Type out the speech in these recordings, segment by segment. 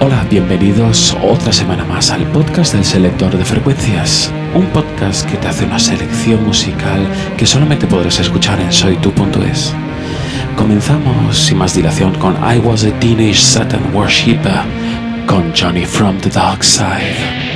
Hola, bienvenidos otra semana más al podcast del selector de frecuencias, un podcast que te hace una selección musical que solamente podrás escuchar en soytu.es. Comenzamos sin más dilación con I Was a Teenage Satan Worshipper con Johnny from the Dark Side.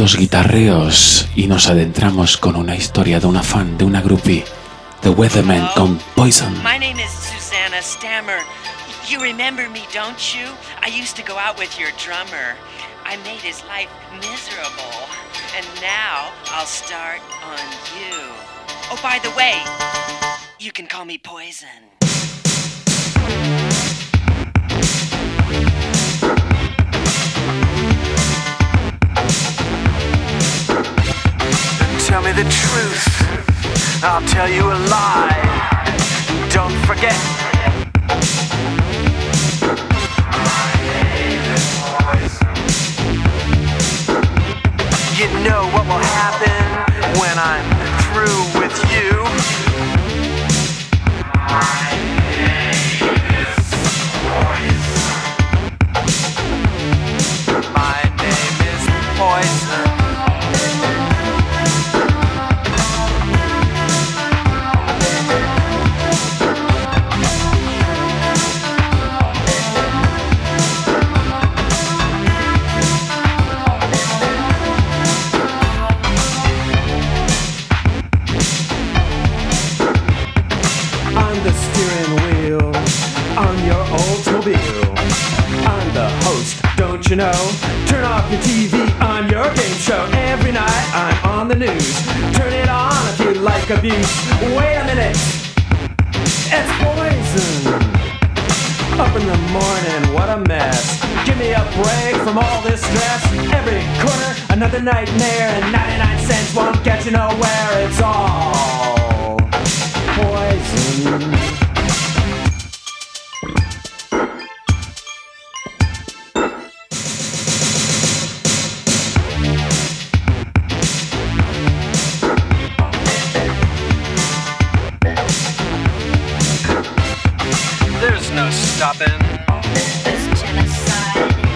Los guitarreos y nos adentramos con una historia de una fan, de una groupie, The Weatherman con Poison. My name is Susanna Stammer. You remember me, don't you? I used to go out with your drummer. I made his life miserable. And now I'll start on you. Oh, by the way, you can call me Poison. Tell me the truth. I'll tell you a lie. Don't forget. You know what will happen when I'm through TV on your game show. Every night I'm on the news. Turn it on if you like abuse. Wait a minute, it's poison. Up in the morning, what a mess. Give me a break from all this stress. Every corner, another nightmare, and 99 cents won't get you nowhere. It's all poison. stopping. This genocide.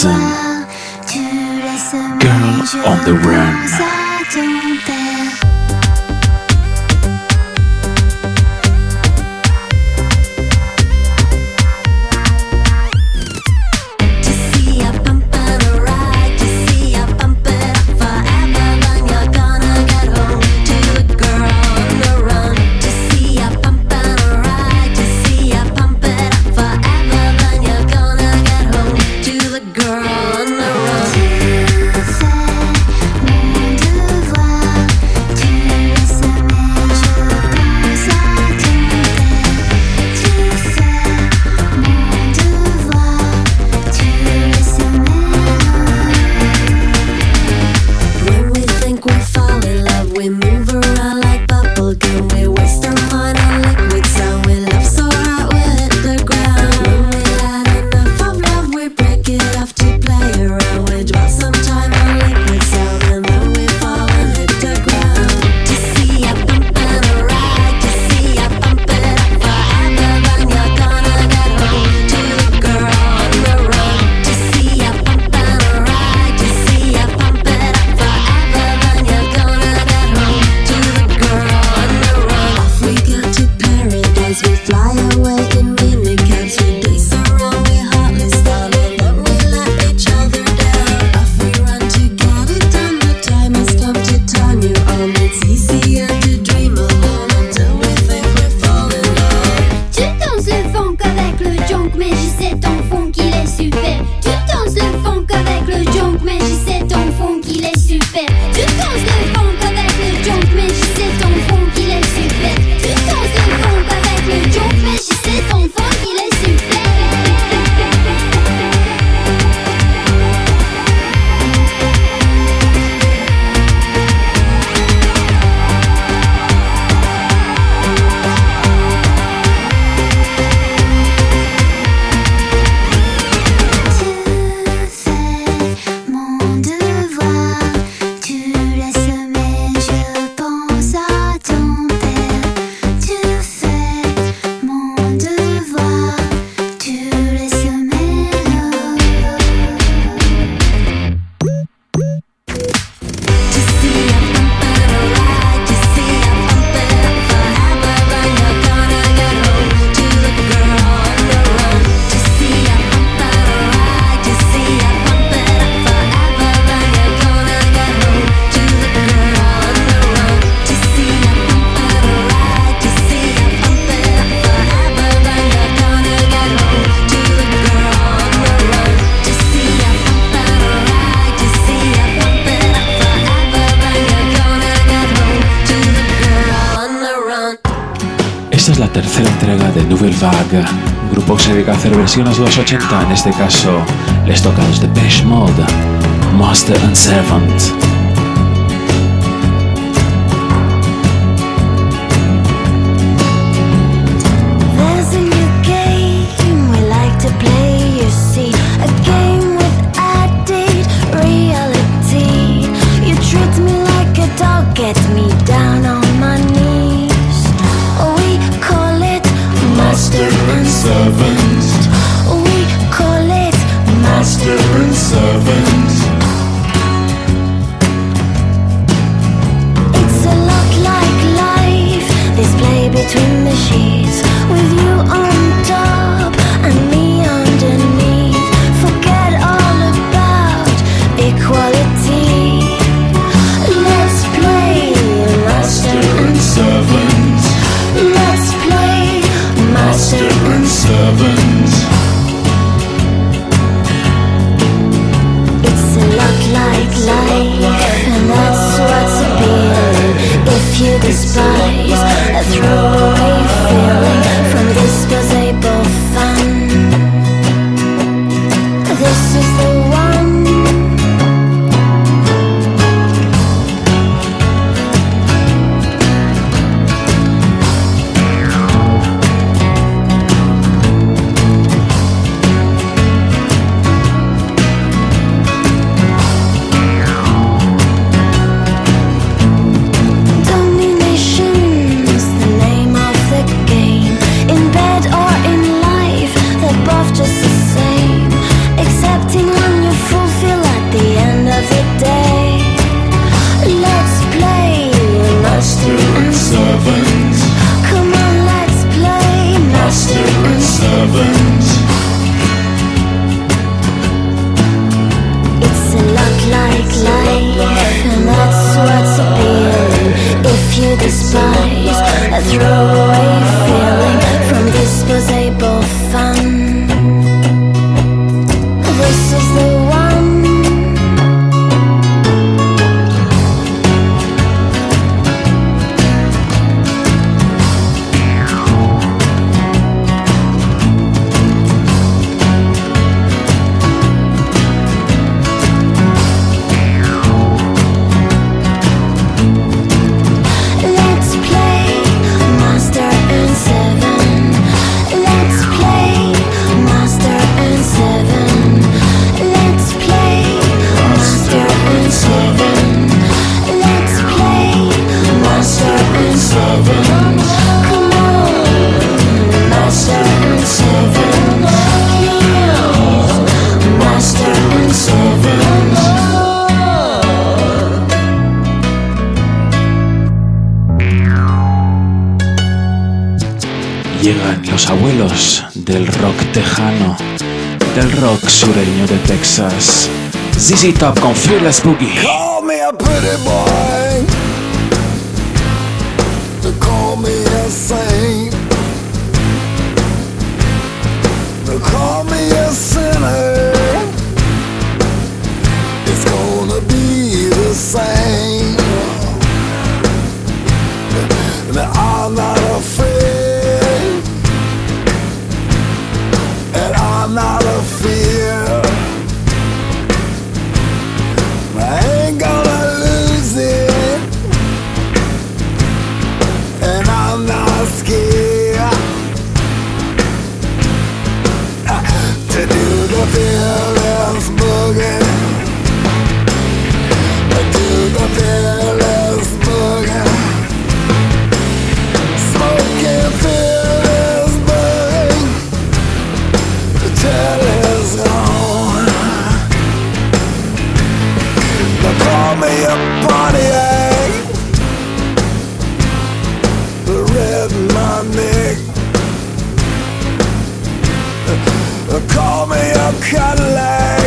Poison, Girl on the Run. tercera entrega de Nouvelle Vague, grupo que se dedica a hacer versiones de los 80, en este caso les toca a los de Mode, Master and Servant. los abuelos del rock tejano, del rock sureño de Texas. ZZ Top con Fearless Boogie. Call me a pretty boy. Call me a saint. Call me a sinner. It's gonna be the same. Now, Call me a body ache Rip my neck Call me a Cadillac.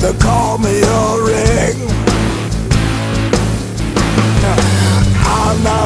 They Call me a ring. I'm not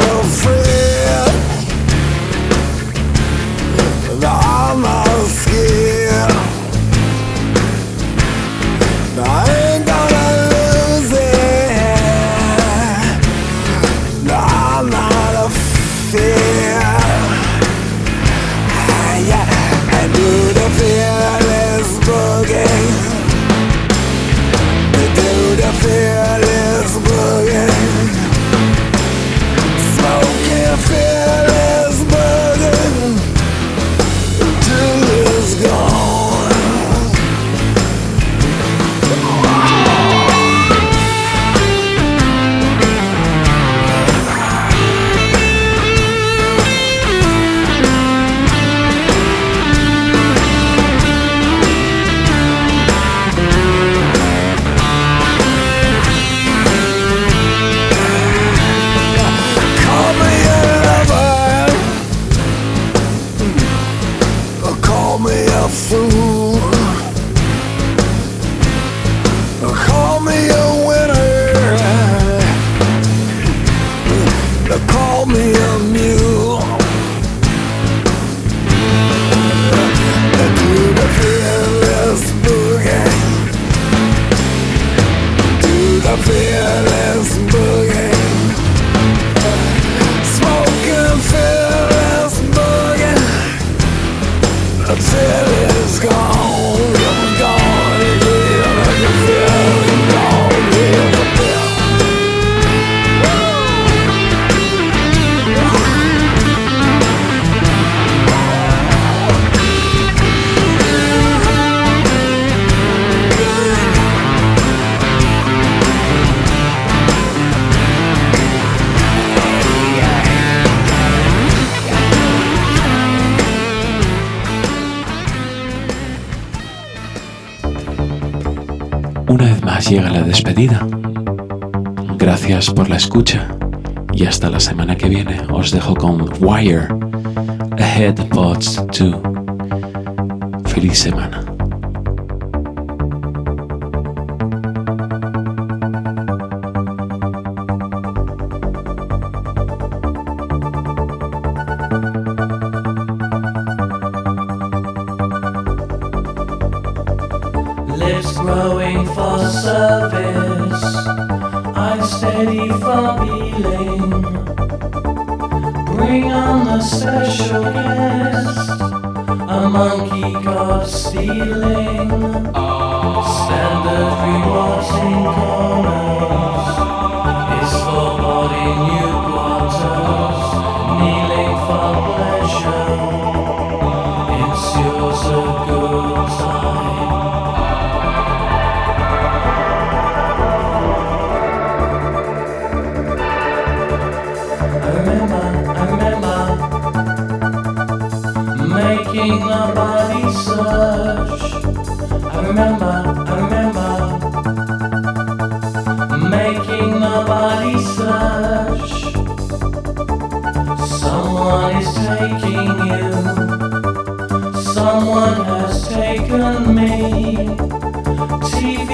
despedida. Gracias por la escucha y hasta la semana que viene os dejo con Wire Ahead Pods 2. Feliz semana.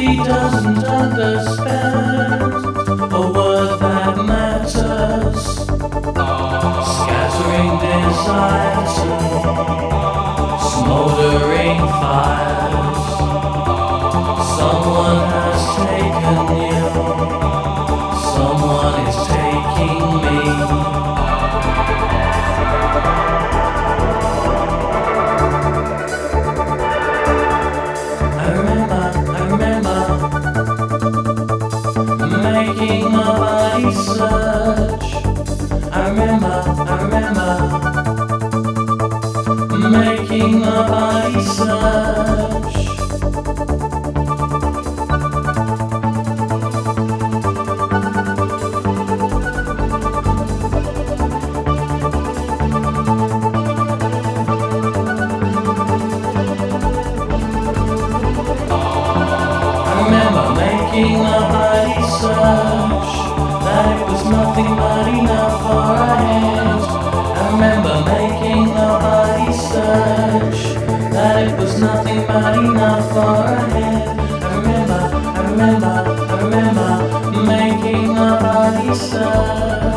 He doesn't understand a word that matters. Scattering desire, smoldering fires. Someone has taken. king of love.